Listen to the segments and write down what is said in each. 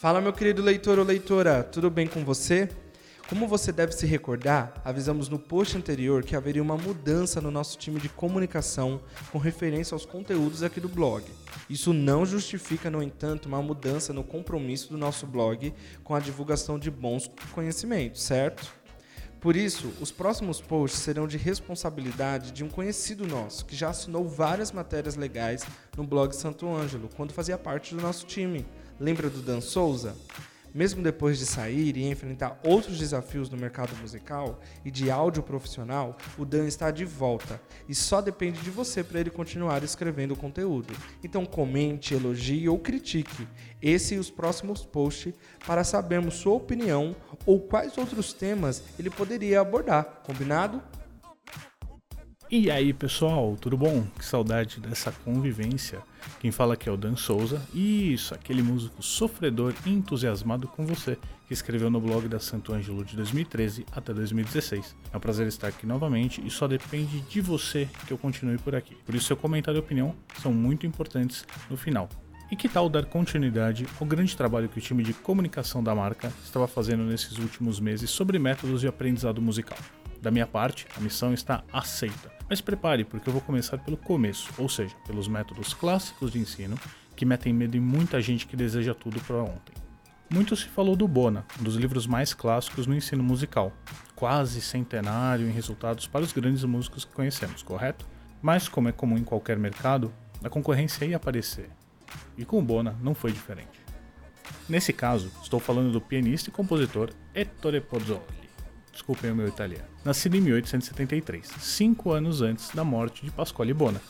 Fala, meu querido leitor ou leitora, tudo bem com você? Como você deve se recordar, avisamos no post anterior que haveria uma mudança no nosso time de comunicação com referência aos conteúdos aqui do blog. Isso não justifica, no entanto, uma mudança no compromisso do nosso blog com a divulgação de bons conhecimentos, certo? Por isso, os próximos posts serão de responsabilidade de um conhecido nosso que já assinou várias matérias legais no blog Santo Ângelo, quando fazia parte do nosso time. Lembra do Dan Souza? Mesmo depois de sair e enfrentar outros desafios no mercado musical e de áudio profissional, o Dan está de volta e só depende de você para ele continuar escrevendo conteúdo. Então comente, elogie ou critique esse e os próximos posts para sabermos sua opinião ou quais outros temas ele poderia abordar. Combinado? E aí pessoal, tudo bom? Que saudade dessa convivência. Quem fala aqui é o Dan Souza. Isso, aquele músico sofredor e entusiasmado com você, que escreveu no blog da Santo Ângelo de 2013 até 2016. É um prazer estar aqui novamente e só depende de você que eu continue por aqui. Por isso, seu comentário e opinião são muito importantes no final. E que tal dar continuidade ao grande trabalho que o time de comunicação da marca estava fazendo nesses últimos meses sobre métodos de aprendizado musical? Da minha parte, a missão está aceita. Mas prepare, porque eu vou começar pelo começo, ou seja, pelos métodos clássicos de ensino que metem medo em muita gente que deseja tudo para ontem. Muito se falou do Bona, um dos livros mais clássicos no ensino musical, quase centenário em resultados para os grandes músicos que conhecemos, correto? Mas, como é comum em qualquer mercado, a concorrência ia aparecer. E com o Bona não foi diferente. Nesse caso, estou falando do pianista e compositor Ettore Pozzoli desculpem o meu italiano, nascido em 1873, cinco anos antes da morte de Pasquale Bona,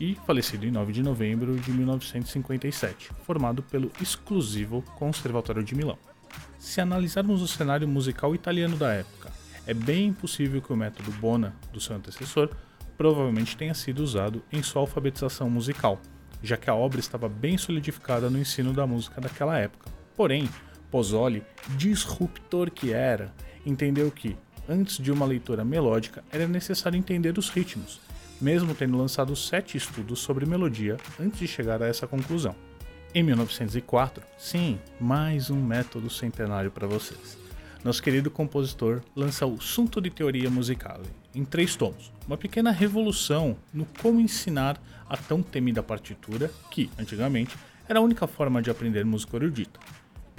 e falecido em 9 de novembro de 1957, formado pelo exclusivo Conservatório de Milão. Se analisarmos o cenário musical italiano da época, é bem possível que o método Bona, do seu antecessor, provavelmente tenha sido usado em sua alfabetização musical, já que a obra estava bem solidificada no ensino da música daquela época. Porém, Pozzoli, disruptor que era, entendeu que, antes de uma leitura melódica, era necessário entender os ritmos, mesmo tendo lançado sete estudos sobre melodia antes de chegar a essa conclusão. Em 1904, sim, mais um método centenário para vocês. Nosso querido compositor lança o Sunto de Teoria Musicale, em três tomos, uma pequena revolução no como ensinar a tão temida partitura, que, antigamente, era a única forma de aprender música erudita.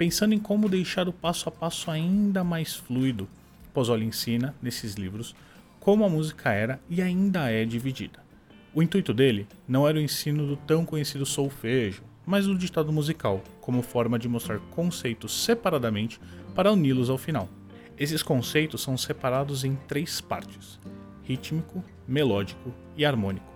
Pensando em como deixar o passo a passo ainda mais fluido, Pozzoli ensina, nesses livros, como a música era e ainda é dividida. O intuito dele não era o ensino do tão conhecido solfejo, mas do ditado musical, como forma de mostrar conceitos separadamente para uni-los ao final. Esses conceitos são separados em três partes: rítmico, melódico e harmônico.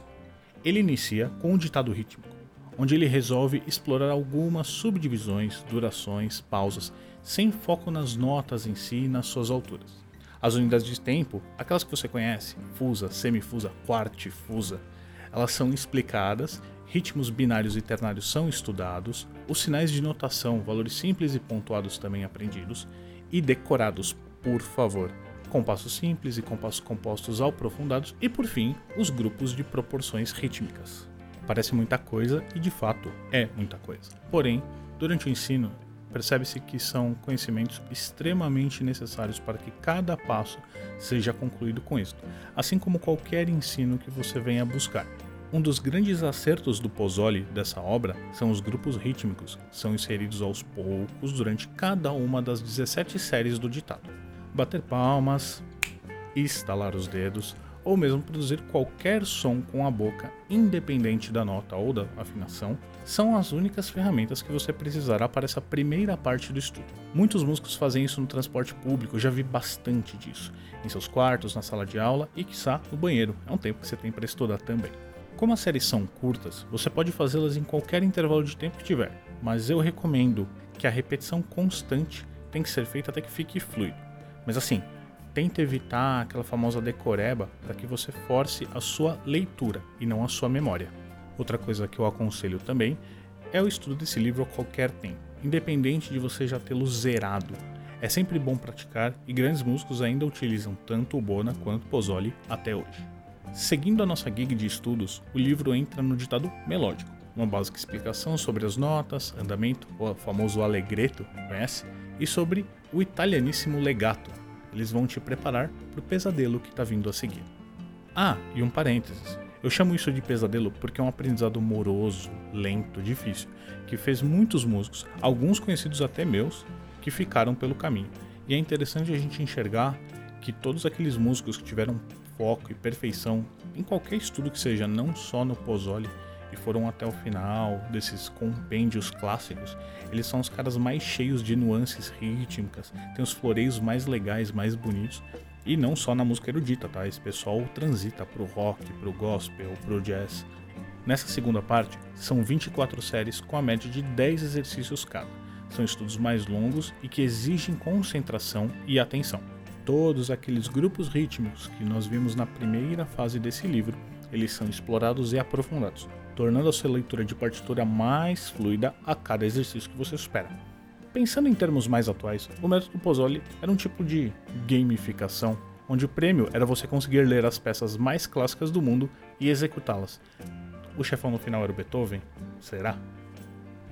Ele inicia com o ditado rítmico onde ele resolve explorar algumas subdivisões, durações, pausas, sem foco nas notas em si e nas suas alturas. As unidades de tempo, aquelas que você conhece, fusa, semifusa, quartifusa, elas são explicadas, ritmos binários e ternários são estudados, os sinais de notação, valores simples e pontuados também aprendidos e decorados, por favor. Compassos simples e compassos compostos aprofundados e, por fim, os grupos de proporções rítmicas. Parece muita coisa e de fato é muita coisa. Porém, durante o ensino, percebe-se que são conhecimentos extremamente necessários para que cada passo seja concluído com êxito, assim como qualquer ensino que você venha buscar. Um dos grandes acertos do Pozzoli dessa obra são os grupos rítmicos, são inseridos aos poucos durante cada uma das 17 séries do ditado. Bater palmas, estalar os dedos, ou mesmo produzir qualquer som com a boca, independente da nota ou da afinação, são as únicas ferramentas que você precisará para essa primeira parte do estudo. Muitos músicos fazem isso no transporte público, já vi bastante disso, em seus quartos, na sala de aula e, quiçá, no banheiro. É um tempo que você tem para estudar também. Como as séries são curtas, você pode fazê-las em qualquer intervalo de tempo que tiver, mas eu recomendo que a repetição constante tem que ser feita até que fique fluido. Mas assim, tenta evitar aquela famosa decoreba para que você force a sua leitura e não a sua memória. Outra coisa que eu aconselho também é o estudo desse livro a qualquer tempo, independente de você já tê-lo zerado. É sempre bom praticar e grandes músicos ainda utilizam tanto o Bona quanto o Pozzoli até hoje. Seguindo a nossa gig de estudos, o livro entra no ditado melódico, uma básica explicação sobre as notas, andamento, o famoso allegretto, conhece? E sobre o italianíssimo legato. Eles vão te preparar para o pesadelo que está vindo a seguir. Ah, e um parênteses. Eu chamo isso de pesadelo porque é um aprendizado moroso, lento, difícil, que fez muitos músicos, alguns conhecidos até meus, que ficaram pelo caminho. E é interessante a gente enxergar que todos aqueles músicos que tiveram foco e perfeição em qualquer estudo que seja, não só no Pozzoli, e foram até o final desses compêndios clássicos, eles são os caras mais cheios de nuances rítmicas, tem os floreios mais legais, mais bonitos, e não só na música erudita, tá? Esse pessoal transita pro rock, pro gospel, pro jazz. Nessa segunda parte, são 24 séries com a média de 10 exercícios cada. São estudos mais longos e que exigem concentração e atenção. Todos aqueles grupos rítmicos que nós vimos na primeira fase desse livro, eles são explorados e aprofundados, tornando a sua leitura de partitura mais fluida a cada exercício que você espera. Pensando em termos mais atuais, o método Pozzoli era um tipo de gamificação, onde o prêmio era você conseguir ler as peças mais clássicas do mundo e executá-las. O chefão no final era o Beethoven? Será?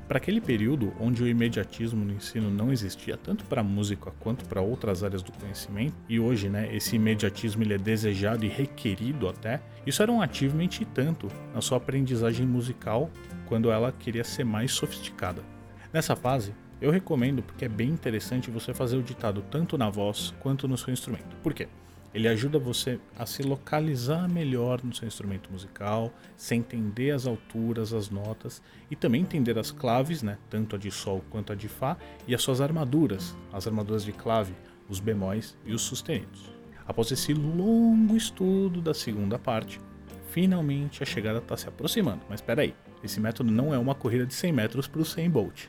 Para aquele período onde o imediatismo no ensino não existia tanto para a música quanto para outras áreas do conhecimento, e hoje né, esse imediatismo ele é desejado e requerido até, isso era um achievement tanto na sua aprendizagem musical quando ela queria ser mais sofisticada. Nessa fase, eu recomendo porque é bem interessante você fazer o ditado tanto na voz quanto no seu instrumento. Por quê? Ele ajuda você a se localizar melhor no seu instrumento musical, se entender as alturas, as notas e também entender as claves, né, tanto a de sol quanto a de fá, e as suas armaduras, as armaduras de clave, os bemóis e os sustenidos. Após esse longo estudo da segunda parte, finalmente a chegada está se aproximando. Mas espera aí, esse método não é uma corrida de 100 metros para o 100 Bolt.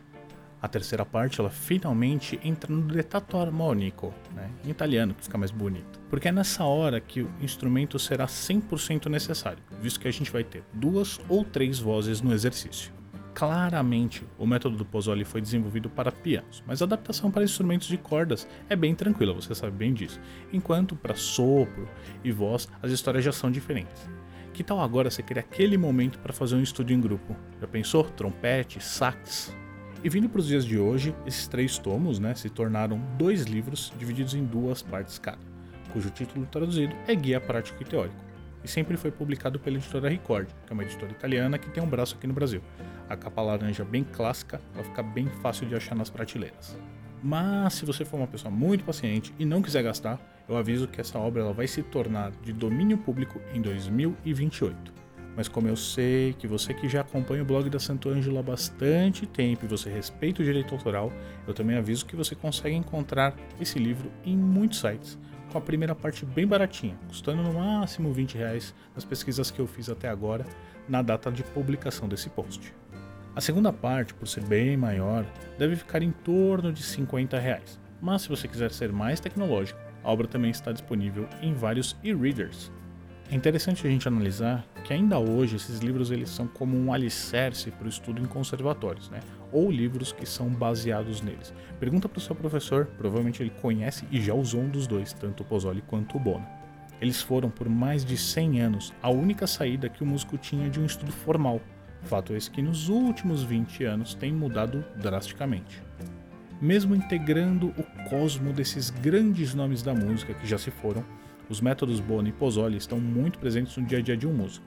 A terceira parte, ela finalmente entra no detato armônico, né? em italiano, que fica mais bonito. Porque é nessa hora que o instrumento será 100% necessário, visto que a gente vai ter duas ou três vozes no exercício. Claramente, o método do Pozzoli foi desenvolvido para pianos, mas a adaptação para instrumentos de cordas é bem tranquila, você sabe bem disso. Enquanto para sopro e voz, as histórias já são diferentes. Que tal agora você criar aquele momento para fazer um estudo em grupo? Já pensou? Trompete, sax, e vindo para os dias de hoje, esses três tomos né, se tornaram dois livros divididos em duas partes cada, cujo título traduzido é Guia Prático e Teórico, e sempre foi publicado pela editora Record, que é uma editora italiana que tem um braço aqui no Brasil. A capa laranja bem clássica, ela fica bem fácil de achar nas prateleiras. Mas se você for uma pessoa muito paciente e não quiser gastar, eu aviso que essa obra ela vai se tornar de domínio público em 2028. Mas como eu sei que você que já acompanha o blog da Santo Ângelo há bastante tempo e você respeita o direito autoral, eu também aviso que você consegue encontrar esse livro em muitos sites, com a primeira parte bem baratinha, custando no máximo 20 reais nas pesquisas que eu fiz até agora, na data de publicação desse post. A segunda parte, por ser bem maior, deve ficar em torno de 50 reais. Mas se você quiser ser mais tecnológico, a obra também está disponível em vários e-readers, é interessante a gente analisar que ainda hoje esses livros eles são como um alicerce para o estudo em conservatórios, né? ou livros que são baseados neles. Pergunta para o seu professor, provavelmente ele conhece e já usou um dos dois, tanto o Pozzoli quanto o Bono. Eles foram por mais de 100 anos a única saída que o músico tinha de um estudo formal. Fato esse que nos últimos 20 anos tem mudado drasticamente. Mesmo integrando o cosmo desses grandes nomes da música que já se foram, os métodos Bono e Pozzoli estão muito presentes no dia a dia de um músico.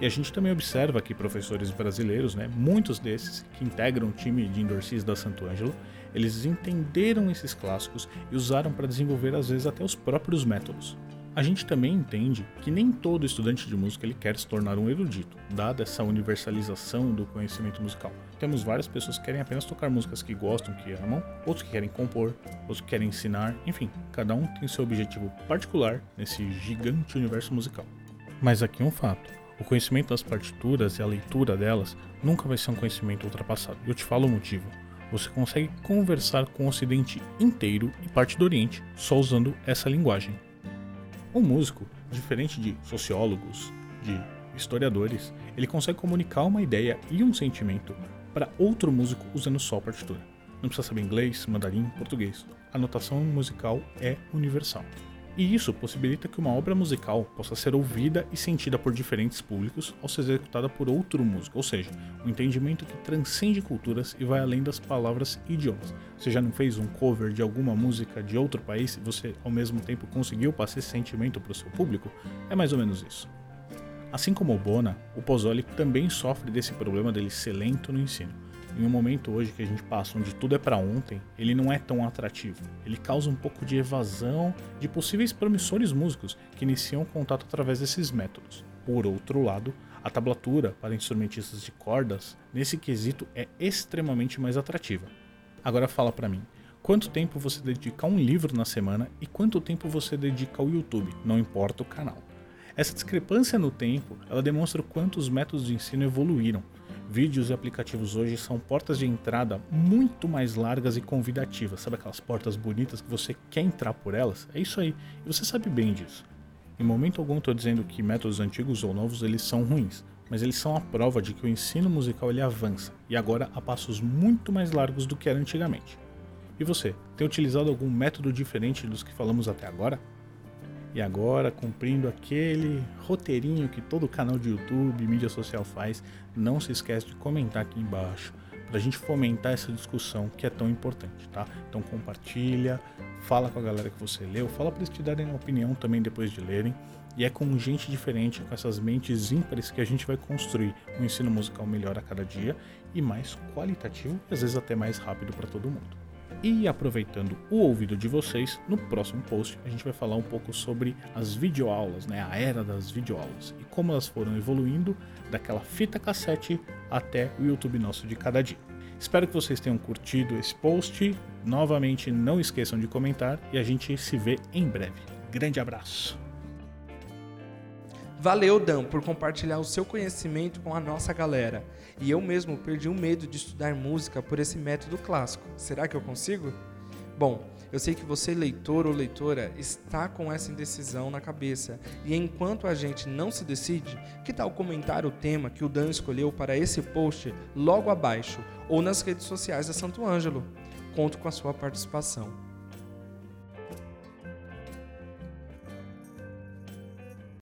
E a gente também observa que professores brasileiros, né, muitos desses que integram o time de endorsees da Santo Ângelo, eles entenderam esses clássicos e usaram para desenvolver às vezes até os próprios métodos. A gente também entende que nem todo estudante de música ele quer se tornar um erudito, dada essa universalização do conhecimento musical. Temos várias pessoas que querem apenas tocar músicas que gostam, que amam, outros que querem compor, outros que querem ensinar, enfim, cada um tem seu objetivo particular nesse gigante universo musical. Mas aqui um fato: o conhecimento das partituras e a leitura delas nunca vai ser um conhecimento ultrapassado. Eu te falo o motivo. Você consegue conversar com o Ocidente inteiro e parte do Oriente só usando essa linguagem. Um músico, diferente de sociólogos, de historiadores, ele consegue comunicar uma ideia e um sentimento para outro músico usando só a partitura. Não precisa saber inglês, mandarim, português. A notação musical é universal. E isso possibilita que uma obra musical possa ser ouvida e sentida por diferentes públicos ao ser executada por outro músico, ou seja, um entendimento que transcende culturas e vai além das palavras e idiomas. Você já não fez um cover de alguma música de outro país e você ao mesmo tempo conseguiu passar esse sentimento para o seu público? É mais ou menos isso. Assim como o Bona, o Pozzoli também sofre desse problema dele ser lento no ensino em um momento hoje que a gente passa onde tudo é para ontem, ele não é tão atrativo. Ele causa um pouco de evasão de possíveis promissores músicos que iniciam contato através desses métodos. Por outro lado, a tablatura para instrumentistas de cordas, nesse quesito, é extremamente mais atrativa. Agora fala para mim, quanto tempo você dedica a um livro na semana e quanto tempo você dedica ao YouTube, não importa o canal. Essa discrepância no tempo, ela demonstra o quanto os métodos de ensino evoluíram Vídeos e aplicativos hoje são portas de entrada muito mais largas e convidativas. Sabe aquelas portas bonitas que você quer entrar por elas? É isso aí. E você sabe bem disso. Em momento algum estou dizendo que métodos antigos ou novos eles são ruins, mas eles são a prova de que o ensino musical ele avança e agora a passos muito mais largos do que era antigamente. E você, tem utilizado algum método diferente dos que falamos até agora? E agora, cumprindo aquele roteirinho que todo canal de YouTube, mídia social faz, não se esquece de comentar aqui embaixo para a gente fomentar essa discussão que é tão importante, tá? Então compartilha, fala com a galera que você leu, fala para eles te darem opinião também depois de lerem. E é com gente diferente, com essas mentes ímpares que a gente vai construir um ensino musical melhor a cada dia e mais qualitativo e às vezes até mais rápido para todo mundo. E aproveitando o ouvido de vocês, no próximo post a gente vai falar um pouco sobre as videoaulas, né, a era das videoaulas e como elas foram evoluindo daquela fita cassete até o YouTube nosso de cada dia. Espero que vocês tenham curtido esse post. Novamente, não esqueçam de comentar e a gente se vê em breve. Grande abraço! Valeu, Dan, por compartilhar o seu conhecimento com a nossa galera. E eu mesmo perdi o medo de estudar música por esse método clássico. Será que eu consigo? Bom, eu sei que você, leitor ou leitora, está com essa indecisão na cabeça. E enquanto a gente não se decide, que tal comentar o tema que o Dan escolheu para esse post logo abaixo ou nas redes sociais da Santo Ângelo? Conto com a sua participação.